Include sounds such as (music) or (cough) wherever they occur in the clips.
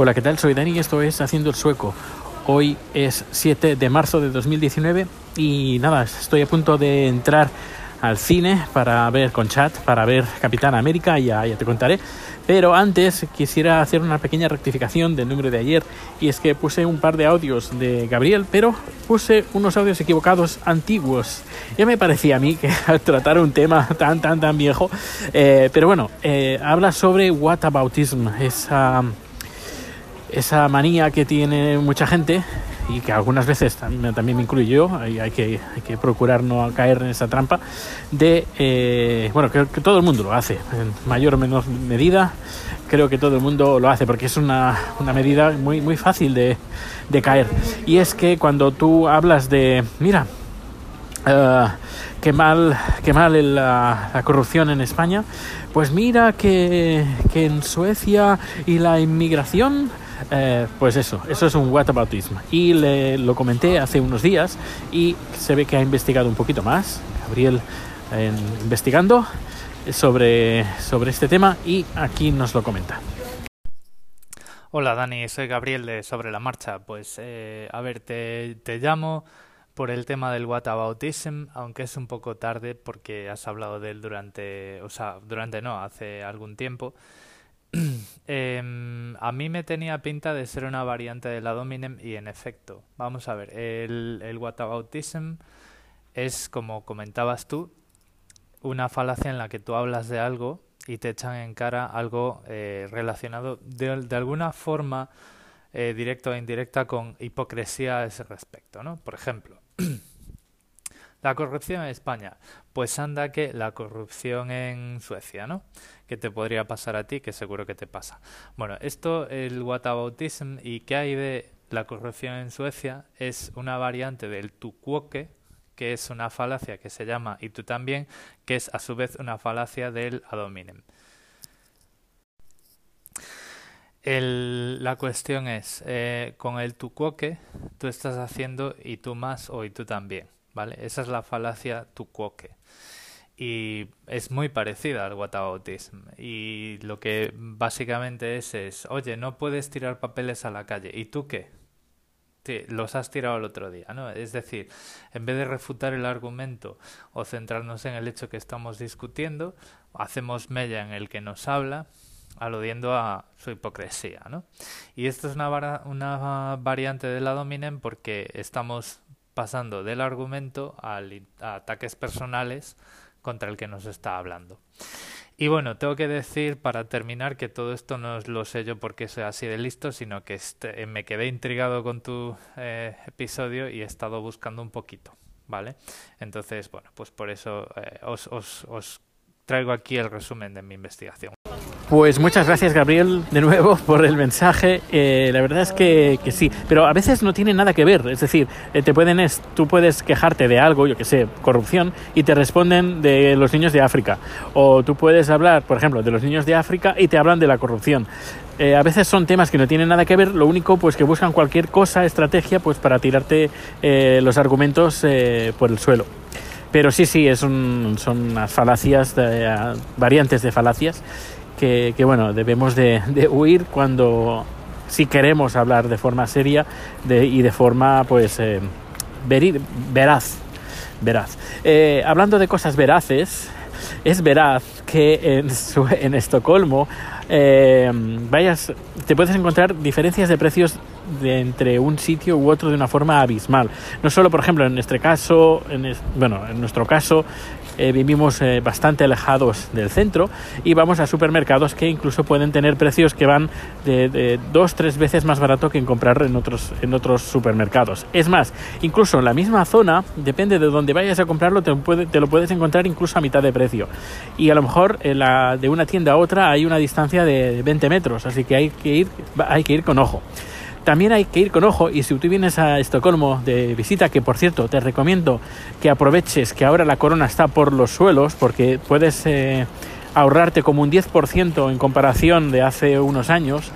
Hola, ¿qué tal? Soy Dani y esto es Haciendo el Sueco. Hoy es 7 de marzo de 2019 y nada, estoy a punto de entrar al cine para ver con chat, para ver Capitán América, ya, ya te contaré. Pero antes quisiera hacer una pequeña rectificación del número de ayer y es que puse un par de audios de Gabriel, pero puse unos audios equivocados antiguos. Ya me parecía a mí que (laughs) al tratar un tema tan, tan, tan viejo, eh, pero bueno, eh, habla sobre whataboutism, esa, esa manía que tiene mucha gente y que algunas veces también, me incluyo yo, hay, hay, que, hay que procurar no caer en esa trampa, de, eh, bueno, creo que todo el mundo lo hace, en mayor o menor medida, creo que todo el mundo lo hace, porque es una, una medida muy, muy fácil de, de, caer. Y es que cuando tú hablas de, mira, uh, qué mal, qué mal la, la, corrupción en España, pues mira que, que en Suecia y la inmigración eh, pues eso, eso es un whataboutism. Y le, lo comenté hace unos días y se ve que ha investigado un poquito más, Gabriel eh, investigando sobre, sobre este tema y aquí nos lo comenta. Hola Dani, soy Gabriel de Sobre la Marcha. Pues eh, a ver, te, te llamo por el tema del whataboutism, aunque es un poco tarde porque has hablado de él durante, o sea, durante no, hace algún tiempo. Eh, (clears throat) a mí me tenía pinta de ser una variante de la Dominem y en efecto, vamos a ver, el, whataboutism es, como comentabas tú, una falacia en la que tú hablas de algo y te echan en cara algo eh, relacionado de, de, alguna forma eh, directa o indirecta con hipocresía a ese respecto, ¿no? Por ejemplo, (clears throat) la corrupción en España, pues anda que la corrupción en Suecia, ¿no? ¿Qué te podría pasar a ti? Que seguro que te pasa. Bueno, esto, el whataboutism y qué hay de la corrupción en Suecia es una variante del tucuoque, que es una falacia que se llama y tú también, que es a su vez una falacia del adominem. La cuestión es, eh, con el tucuoque tú estás haciendo y tú más o y tú también, ¿vale? Esa es la falacia tucuoque y es muy parecida al whataboutism y lo que básicamente es es oye no puedes tirar papeles a la calle. Y tú qué sí, los has tirado el otro día no es decir en vez de refutar el argumento o centrarnos en el hecho que estamos discutiendo hacemos mella en el que nos habla aludiendo a su hipocresía no y esto es una, una variante de la dominen porque estamos pasando del argumento a ataques personales contra el que nos está hablando. Y bueno, tengo que decir para terminar que todo esto no lo sé yo porque soy así de listo, sino que este, me quedé intrigado con tu eh, episodio y he estado buscando un poquito, ¿vale? Entonces, bueno, pues por eso eh, os, os, os traigo aquí el resumen de mi investigación. Pues muchas gracias Gabriel de nuevo por el mensaje. Eh, la verdad es que, sí, pero a veces no tiene nada que ver. Es decir, eh, te pueden tú puedes quejarte de algo, yo que sé, corrupción, y te responden de los niños de África. O tú puedes hablar, por ejemplo, de los niños de África y te hablan de la corrupción. Eh, a veces son temas que no tienen nada que ver, lo único pues que buscan cualquier cosa, estrategia, pues para tirarte eh, los argumentos eh, por el suelo. Pero sí, sí, es un, son unas falacias, de, variantes de falacias que, bueno, debemos de, huir cuando si queremos hablar de forma seria y de forma pues eh, veraz. veraz. Eh, hablando de cosas veraces, es veraz que en, su, en Estocolmo eh, vayas, te puedes encontrar diferencias de precios de entre un sitio u otro de una forma abismal. No solo, por ejemplo, en nuestro caso, en, bueno, en nuestro caso eh, vivimos eh, bastante alejados del centro y vamos a supermercados que incluso pueden tener precios que van de, de dos, tres veces más barato que en comprar en otros, en otros supermercados. Es más, incluso en la misma zona, depende de donde vayas a comprarlo, te, puede, te lo puedes encontrar incluso a mitad de precio. Y a lo mejor de una tienda a otra hay una distancia de 20 metros, así que hay que ir, hay que ir con ojo. También hay que ir con ojo y si tú vienes a Estocolmo de visita, que por cierto te recomiendo que aproveches que ahora la corona está por los suelos porque puedes eh, ahorrarte como un 10% en comparación de hace unos años.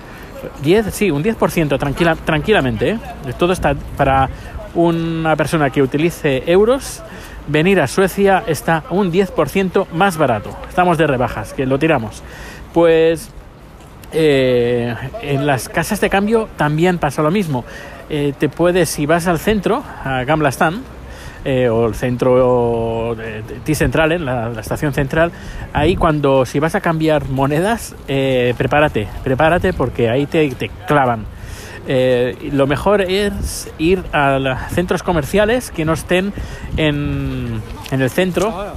10, sí, un 10% tranquila, tranquilamente. ¿eh? Todo está para una persona que utilice euros. Venir a Suecia está un 10% más barato. Estamos de rebajas, que lo tiramos. Pues eh, en las casas de cambio también pasa lo mismo. Eh, te puedes, si vas al centro, a Gamla Stan, eh, o el centro T-Central, la, la, estación central, ahí cuando si vas a cambiar monedas, eh, prepárate, prepárate porque ahí te, te clavan. Eh, lo mejor es ir a centros comerciales que no estén en, en, el centro,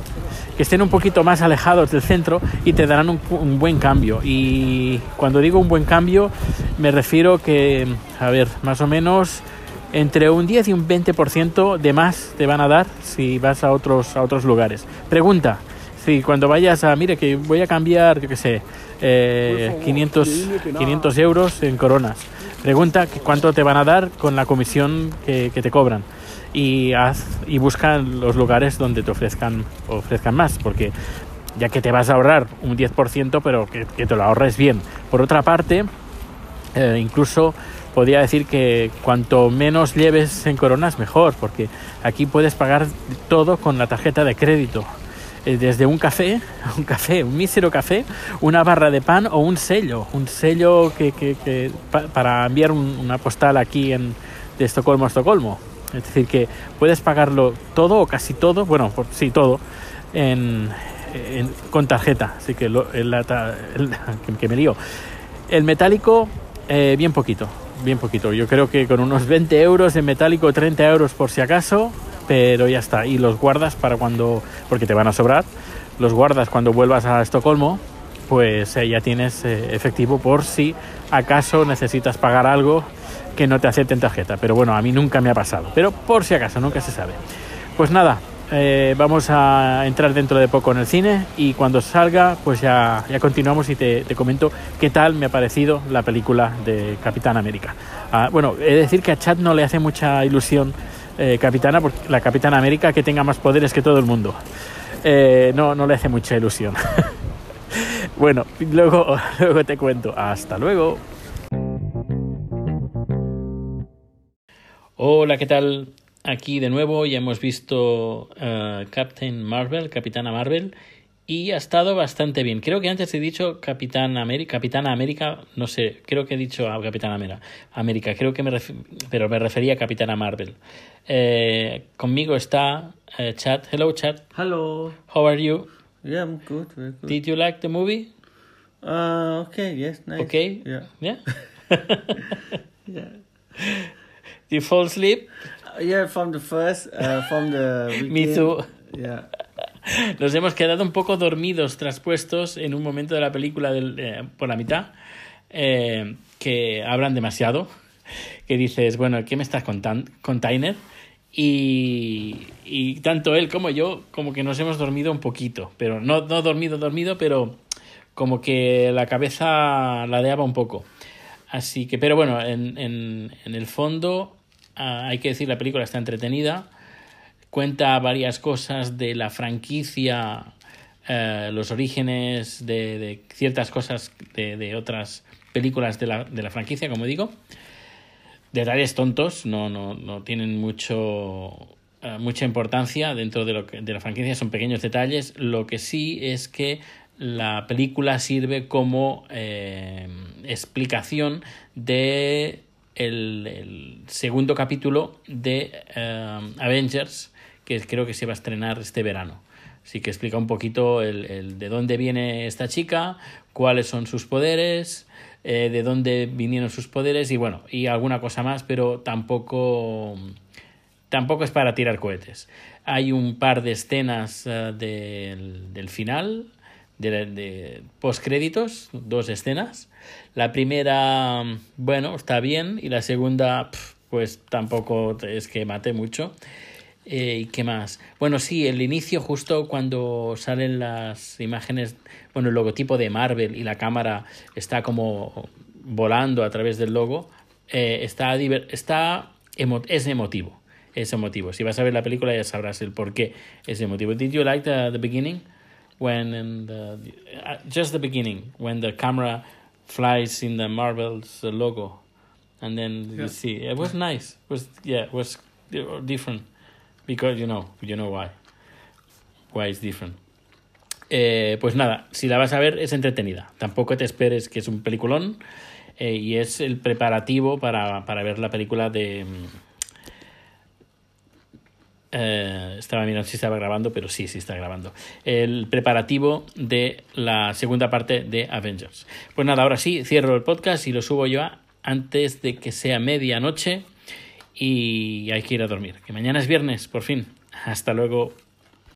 que estén un poquito más alejados del centro y te darán un, un, buen cambio. Y cuando digo un buen cambio, me refiero que, a ver, más o menos entre un 10 y un 20% de más te van a dar si vas a otros, a otros lugares. Pregunta, si cuando vayas a, mire que voy a cambiar, yo qué sé, eh, 500, 500 euros en coronas. Pregunta cuánto te van a dar con la comisión que, que te cobran y haz y busca los lugares donde te ofrezcan ofrezcan más porque ya que te vas a ahorrar un 10% pero que, te lo ahorres bien. Por otra parte eh, incluso podría decir que cuanto menos lleves en coronas mejor porque aquí puedes pagar todo con la tarjeta de crédito. Desde un café, (laughs) un café, un mísero café, una barra de pan o un sello, un sello que, que, que pa, para enviar un, una postal aquí en, de Estocolmo a Estocolmo. Es decir, que puedes pagarlo todo o casi todo, bueno, por, sí, todo, en, con tarjeta. Así que, lo, el, el, (laughs) que me lío. El metálico, eh, bien poquito, bien poquito. Yo creo que con unos 20 euros en metálico, 30 euros por si acaso, pero ya está. Y los guardas para cuando, porque te van a sobrar, los guardas cuando vuelvas a Estocolmo, pues eh, ya tienes eh, efectivo por si acaso necesitas pagar algo que no te acepten tarjeta. Pero bueno, a mí nunca me ha pasado. Pero por si acaso, nunca se sabe. Pues nada, eh, vamos a entrar dentro de poco en el cine y cuando salga, pues ya, ya continuamos y te, comento qué tal me ha parecido la película de Capitán América. Ah, bueno, he de decir que a Chad no le hace mucha ilusión eh, capitana, porque la Capitana América que tenga más poderes que todo el mundo. Eh, no, no le hace mucha ilusión. (laughs) bueno, luego, (laughs) luego te cuento. Hasta luego. Hola, ¿qué tal? Aquí de nuevo ya hemos visto uh, Captain Marvel, Capitana Marvel, y ha estado bastante bien. Creo que antes he dicho Capitán América, Capitana América, no sé, creo que he dicho a Capitana América, América, creo que me pero me refería a Capitana Marvel. Eh, conmigo está uh, Chad. Hello, Chad. Hello. How are you? Yeah, I'm good. Very good. Did you like the movie? Uh, okay. Yes. Nice. Okay. Yeah. Yeah. (laughs) (laughs) Yeah. You fall asleep? Yeah. From the first. Uh, from the. (laughs) Me too. Yeah. (laughs) Nos hemos quedado un poco dormidos, traspuestos en un momento de la película del, eh, por la mitad, eh, que hablan demasiado, que dices, bueno, ¿qué me estás contando? Container. Y, y, tanto él como yo, como que nos hemos dormido un poquito, pero no, no dormido, dormido, pero como que la cabeza ladeaba un poco. Así que, pero bueno, en, en, en el fondo, uh, hay que decir, la película está entretenida cuenta varias cosas de la franquicia, eh, los orígenes de, ciertas cosas de, de, otras películas de la, de la franquicia, como digo. Detalles tontos, no, no, no tienen mucho, eh, mucha importancia dentro de, lo que, de la franquicia, son pequeños detalles. Lo que sí es que la película sirve como eh, explicación de el, segundo capítulo de uh, Avengers que creo que se va a estrenar este verano. Así que explica un poquito el, de dónde viene esta chica, cuáles son sus poderes, eh, de dónde vinieron sus poderes y bueno, y alguna cosa más, pero tampoco, tampoco es para tirar cohetes. Hay un par de escenas del, del final, de, de postcréditos, dos escenas. La primera, bueno, está bien, y la segunda, pues tampoco es que mate mucho. Eh, ¿Y qué más? Bueno, sí, el inicio, justo cuando salen las imágenes, bueno, el logotipo de Marvel y la cámara está como volando a través del logo, eh, está, está es emotivo. Es emotivo. Si vas a ver la película ya sabrás el por qué es emotivo. Did you like the, the beginning? When in the, uh, just the beginning, when the camera flies in the Marvel's logo, and then yeah. you see it was nice. It was yeah, it was different. because you know you know why why it's different Eh, pues nada, si la vas a ver es entretenida. Tampoco te esperes que es un peliculón eh, y es el preparativo para, para ver la película de... eh, estaba mirando si estaba grabando, pero sí, sí está grabando. El preparativo de la segunda parte de Avengers. Pues nada, ahora sí, cierro el podcast y lo subo yo antes de que sea medianoche y hay que ir a dormir. Que mañana es viernes, por fin. Hasta luego.